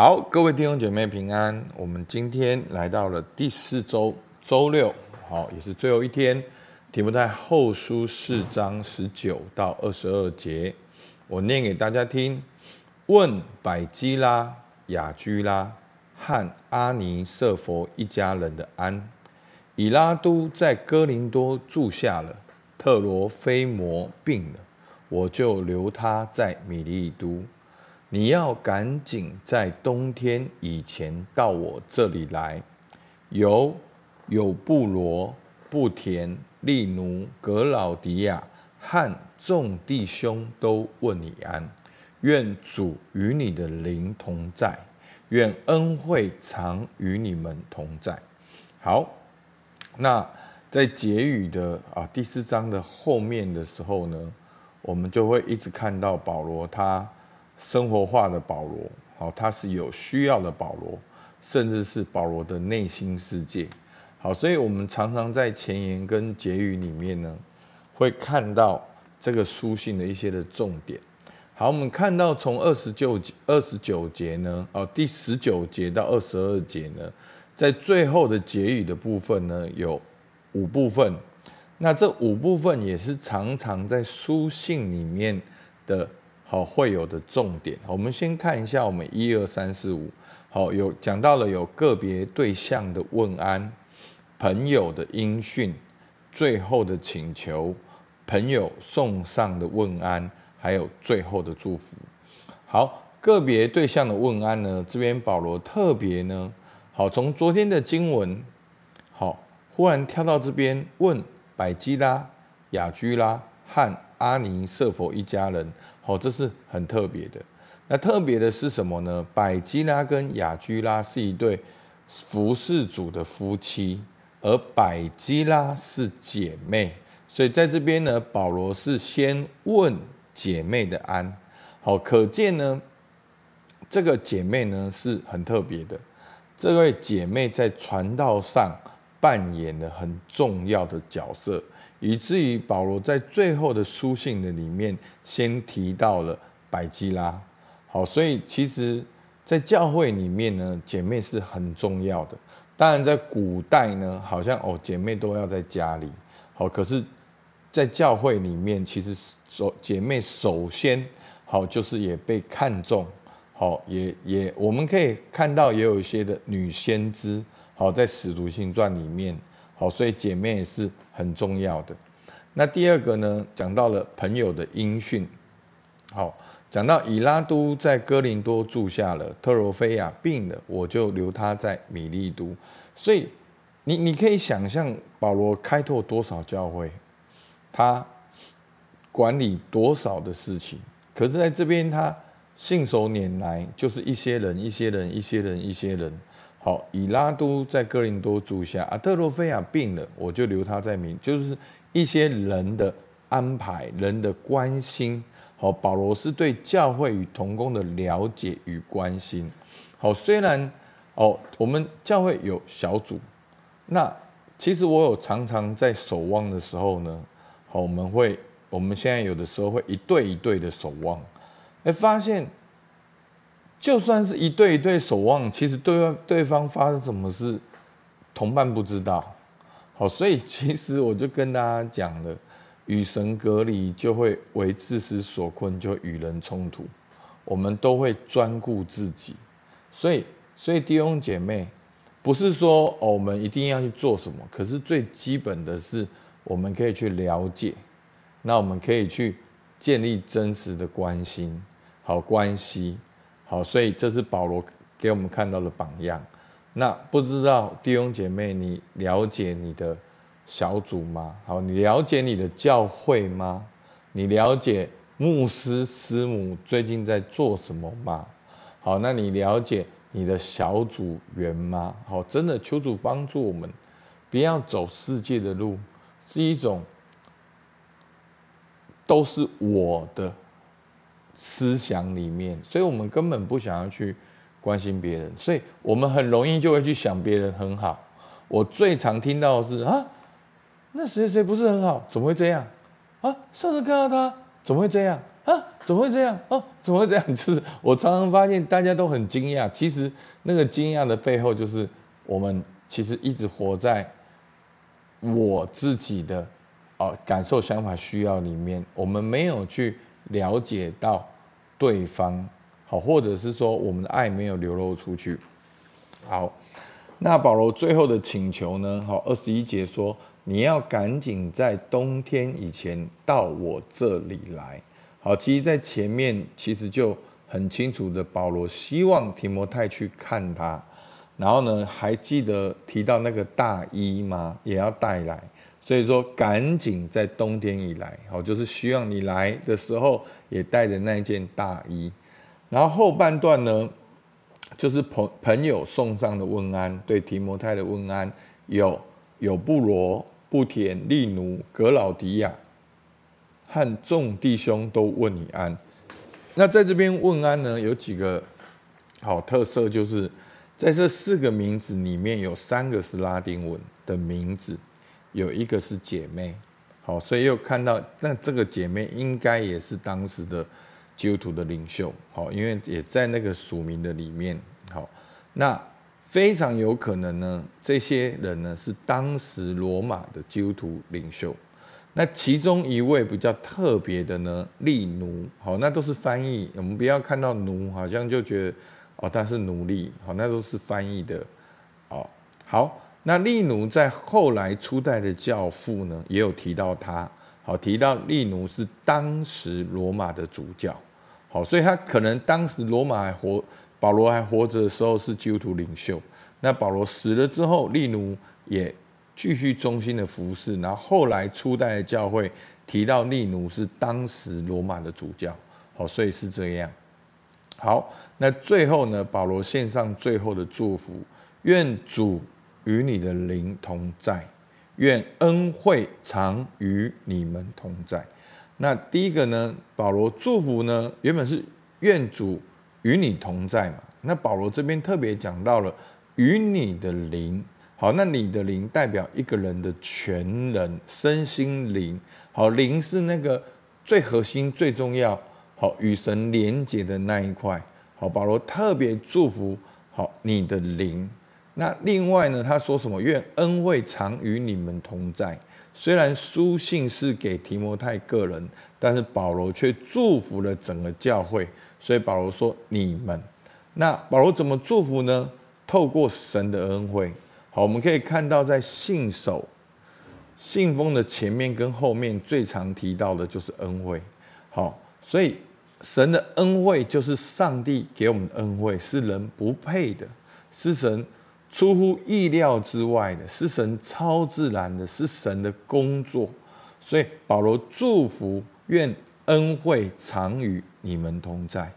好，各位弟兄姐妹平安。我们今天来到了第四周周六，好，也是最后一天。题目在后书四章十九到二十二节，我念给大家听。问百基拉、雅居拉和阿尼瑟佛一家人的安。以拉都在哥林多住下了，特罗菲摩病了，我就留他在米利都。你要赶紧在冬天以前到我这里来。有有布罗、布田、利奴、格老迪亚和众弟兄都问你安。愿主与你的灵同在，愿恩惠常与你们同在。好，那在结语的啊第四章的后面的时候呢，我们就会一直看到保罗他。生活化的保罗，好，他是有需要的保罗，甚至是保罗的内心世界，好，所以我们常常在前言跟结语里面呢，会看到这个书信的一些的重点。好，我们看到从二十九节二十九节呢，哦，第十九节到二十二节呢，在最后的结语的部分呢，有五部分，那这五部分也是常常在书信里面的。好，会有的重点，我们先看一下，我们一二三四五，好，有讲到了有个别对象的问安，朋友的音讯，最后的请求，朋友送上的问安，还有最后的祝福。好，个别对象的问安呢，这边保罗特别呢，好，从昨天的经文，好，忽然跳到这边问百基拉、亚居拉和阿尼是否一家人。哦，这是很特别的。那特别的是什么呢？百基拉跟雅居拉是一对服侍主的夫妻，而百基拉是姐妹，所以在这边呢，保罗是先问姐妹的安。好，可见呢，这个姐妹呢是很特别的。这位姐妹在传道上扮演了很重要的角色。以至于保罗在最后的书信的里面，先提到了百基拉。好，所以其实，在教会里面呢，姐妹是很重要的。当然，在古代呢，好像哦，姐妹都要在家里。好，可是，在教会里面，其实首姐妹首先好就是也被看重。好，也也我们可以看到，也有一些的女先知。好，在使徒行传里面。好，所以姐妹也是很重要的。那第二个呢，讲到了朋友的音讯。好，讲到以拉都在哥林多住下了，特罗菲亚病了，我就留他在米利都。所以你你可以想象保罗开拓多少教会，他管理多少的事情。可是在这边他信手拈来，就是一些人，一些人，一些人，一些人。好，以拉都在哥林多住下，啊，特罗菲亚病了，我就留他在民，就是一些人的安排，人的关心。好，保罗是对教会与同工的了解与关心。好，虽然哦，我们教会有小组，那其实我有常常在守望的时候呢，好，我们会，我们现在有的时候会一对一对的守望，哎，发现。就算是一对一对守望，其实对对方发生什么事，同伴不知道。好，所以其实我就跟大家讲了，与神隔离就会为自私所困，就与人冲突。我们都会专顾自己，所以所以弟兄姐妹，不是说哦，我们一定要去做什么，可是最基本的是，我们可以去了解，那我们可以去建立真实的关心，好关系。好，所以这是保罗给我们看到的榜样。那不知道弟兄姐妹，你了解你的小组吗？好，你了解你的教会吗？你了解牧师师母最近在做什么吗？好，那你了解你的小组员吗？好，真的求主帮助我们，不要走世界的路，是一种都是我的。思想里面，所以我们根本不想要去关心别人，所以我们很容易就会去想别人很好。我最常听到的是啊，那谁谁不是很好，怎么会这样？啊，上次看到他怎么会这样？啊，怎么会这样？哦，怎么会这样？就是我常常发现大家都很惊讶，其实那个惊讶的背后，就是我们其实一直活在我自己的哦感受、想法、需要里面，我们没有去了解到对方，好，或者是说我们的爱没有流露出去。好，那保罗最后的请求呢？好，二十一节说，你要赶紧在冬天以前到我这里来。好，其实，在前面其实就很清楚的，保罗希望提摩太去看他，然后呢，还记得提到那个大衣吗？也要带来，所以说赶紧在冬天以来，好，就是希望你来的时候也带着那件大衣。然后后半段呢，就是朋朋友送上的问安，对提摩太的问安，有有布罗、布田、利奴、格老迪亚。和众弟兄都问你安。那在这边问安呢，有几个好特色，就是在这四个名字里面有三个是拉丁文的名字，有一个是姐妹。好，所以又看到那这个姐妹应该也是当时的基督徒的领袖。好，因为也在那个署名的里面。好，那非常有可能呢，这些人呢是当时罗马的基督徒领袖。那其中一位比较特别的呢，利奴，好，那都是翻译，我们不要看到奴，好像就觉得哦，他是奴隶，好，那都是翻译的，哦，好，那利奴在后来初代的教父呢，也有提到他，好，提到利奴是当时罗马的主教，好，所以他可能当时罗马还活，保罗还活着的时候是基督徒领袖，那保罗死了之后，利奴也。继续忠心的服侍，然后后来初代的教会提到利奴是当时罗马的主教，好，所以是这样。好，那最后呢，保罗献上最后的祝福，愿主与你的灵同在，愿恩惠常与你们同在。那第一个呢，保罗祝福呢，原本是愿主与你同在嘛，那保罗这边特别讲到了与你的灵。好，那你的灵代表一个人的全人、身心灵。好，灵是那个最核心、最重要，好与神连接的那一块。好，保罗特别祝福好你的灵。那另外呢，他说什么？愿恩惠常与你们同在。虽然书信是给提摩太个人，但是保罗却祝福了整个教会。所以保罗说你们。那保罗怎么祝福呢？透过神的恩惠。好，我们可以看到，在信手信封的前面跟后面最常提到的就是恩惠。好，所以神的恩惠就是上帝给我们恩惠，是人不配的，是神出乎意料之外的，是神超自然的，是神的工作。所以保罗祝福，愿恩惠常与你们同在。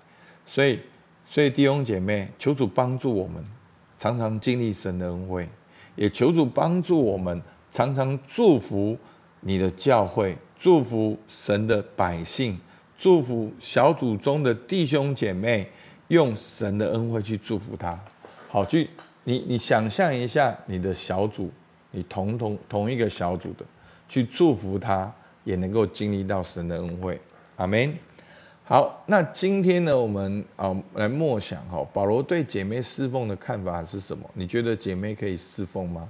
所以，所以弟兄姐妹，求主帮助我们，常常经历神的恩惠。也求主帮助我们，常常祝福你的教会，祝福神的百姓，祝福小组中的弟兄姐妹，用神的恩惠去祝福他。好，去你你想象一下，你的小组，你同同同一个小组的，去祝福他，也能够经历到神的恩惠。阿门。好，那今天呢，我们啊来默想哈，保罗对姐妹侍奉的看法是什么？你觉得姐妹可以侍奉吗？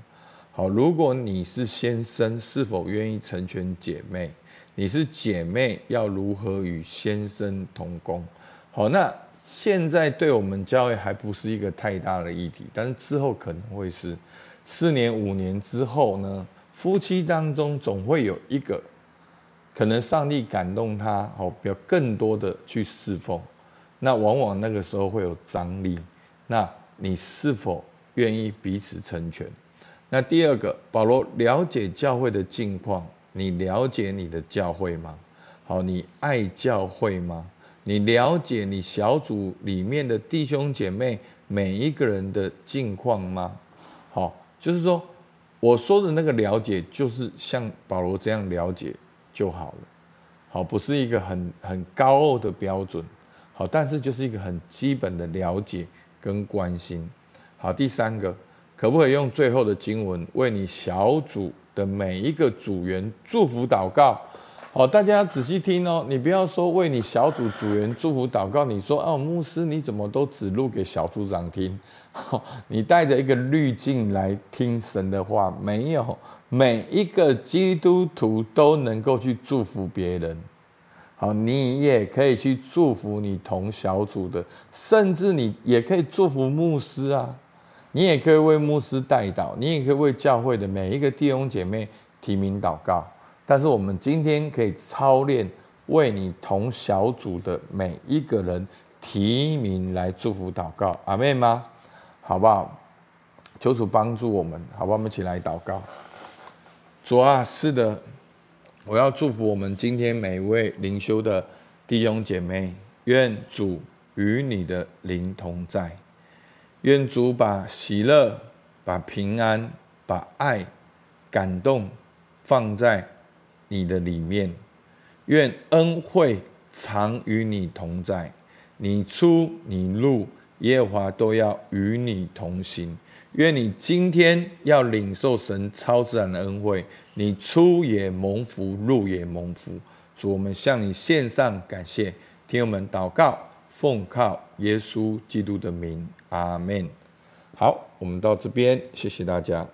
好，如果你是先生，是否愿意成全姐妹？你是姐妹，要如何与先生同工？好，那现在对我们教会还不是一个太大的议题，但是之后可能会是四年、五年之后呢，夫妻当中总会有一个。可能上帝感动他，好，比较更多的去侍奉，那往往那个时候会有张力。那你是否愿意彼此成全？那第二个，保罗了解教会的境况，你了解你的教会吗？好，你爱教会吗？你了解你小组里面的弟兄姐妹每一个人的近况吗？好，就是说我说的那个了解，就是像保罗这样了解。就好了，好，不是一个很很高傲的标准，好，但是就是一个很基本的了解跟关心。好，第三个，可不可以用最后的经文为你小组的每一个组员祝福祷告？好，大家仔细听哦，你不要说为你小组组员祝福祷告，你说哦，牧师你怎么都只录给小组长听？你带着一个滤镜来听神的话，没有每一个基督徒都能够去祝福别人。好，你也可以去祝福你同小组的，甚至你也可以祝福牧师啊，你也可以为牧师代祷，你也可以为教会的每一个弟兄姐妹提名祷告。但是我们今天可以操练为你同小组的每一个人提名来祝福祷告，阿妹吗？好不好？求主帮助我们，好不好？我们一起来祷告。主啊，是的，我要祝福我们今天每一位灵修的弟兄姐妹，愿主与你的灵同在，愿主把喜乐、把平安、把爱、感动放在。你的里面，愿恩惠常与你同在，你出你入，耶和华都要与你同行。愿你今天要领受神超自然的恩惠，你出也蒙福，入也蒙福。主，我们向你献上感谢，听我们祷告，奉靠耶稣基督的名，阿门。好，我们到这边，谢谢大家。